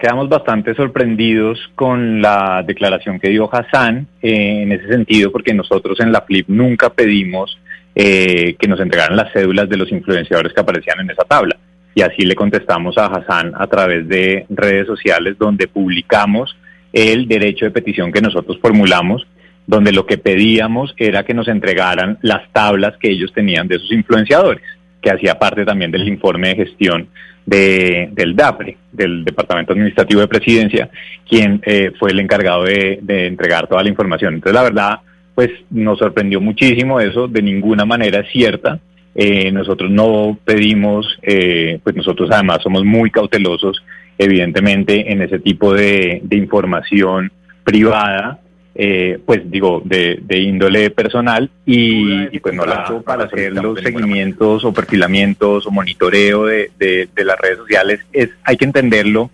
Quedamos bastante sorprendidos con la declaración que dio Hassan eh, en ese sentido, porque nosotros en la Flip nunca pedimos eh, que nos entregaran las cédulas de los influenciadores que aparecían en esa tabla. Y así le contestamos a Hassan a través de redes sociales donde publicamos el derecho de petición que nosotros formulamos, donde lo que pedíamos era que nos entregaran las tablas que ellos tenían de sus influenciadores, que hacía parte también del informe de gestión de, del DAPRE, del Departamento Administrativo de Presidencia, quien eh, fue el encargado de, entregar toda la información. Entonces, la verdad, pues nos sorprendió muchísimo eso, de ninguna manera es cierta. Eh, nosotros no pedimos, eh, pues nosotros además somos muy cautelosos, evidentemente, en ese tipo de información privada, eh, pues digo, de, de índole personal y, y pues no la para hacer los seguimientos o perfilamientos o monitoreo de, de, de las redes sociales, es hay que entenderlo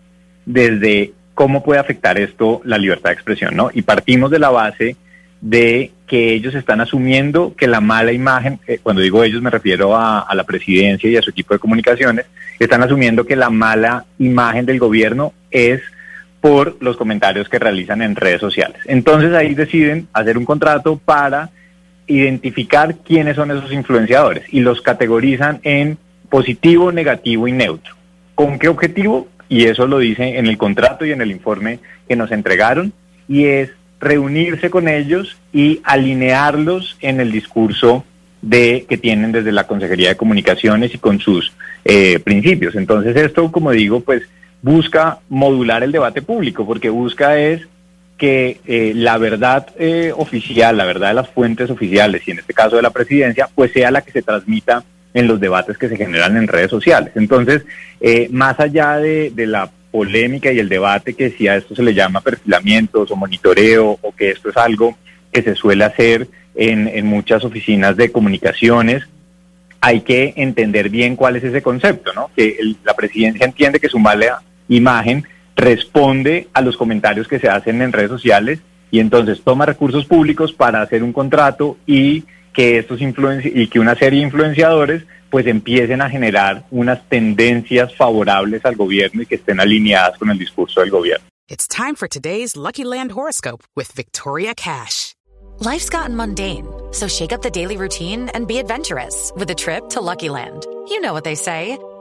desde cómo puede afectar esto la libertad de expresión, ¿no? Y partimos de la base de que ellos están asumiendo que la mala imagen, eh, cuando digo ellos me refiero a, a, la presidencia y a su equipo de comunicaciones, están asumiendo que la mala imagen del gobierno es por los comentarios que realizan en redes sociales. Entonces ahí deciden hacer un contrato para identificar quiénes son esos influenciadores y los categorizan en positivo, negativo y neutro. ¿Con qué objetivo? Y eso lo dice en el contrato y en el informe que nos entregaron, y es reunirse con ellos y alinearlos en el discurso de que tienen desde la Consejería de Comunicaciones y con sus eh, principios. Entonces esto, como digo, pues busca modular el debate público, porque busca es que eh, la verdad eh, oficial, la verdad de las fuentes oficiales, y en este caso de la presidencia, pues sea la que se transmita en los debates que se generan en redes sociales. Entonces, eh, más allá de, de, la polémica y el debate que si a esto se le llama perfilamientos o monitoreo, o que esto es algo que se suele hacer en, en muchas oficinas de comunicaciones, hay que entender bien cuál es ese concepto, ¿no? Que el, la presidencia entiende que su mala imagen responde a los comentarios que se hacen en redes sociales y entonces toma recursos públicos para hacer un contrato y que estos y que una serie de influenciadores pues empiecen a generar unas tendencias favorables al gobierno y que estén alineadas con el discurso del gobierno. It's time for today's Lucky Land horoscope with Victoria Cash. Life's gotten mundane, so shake up the daily routine and be adventurous with a trip to Lucky Land. You know what they say.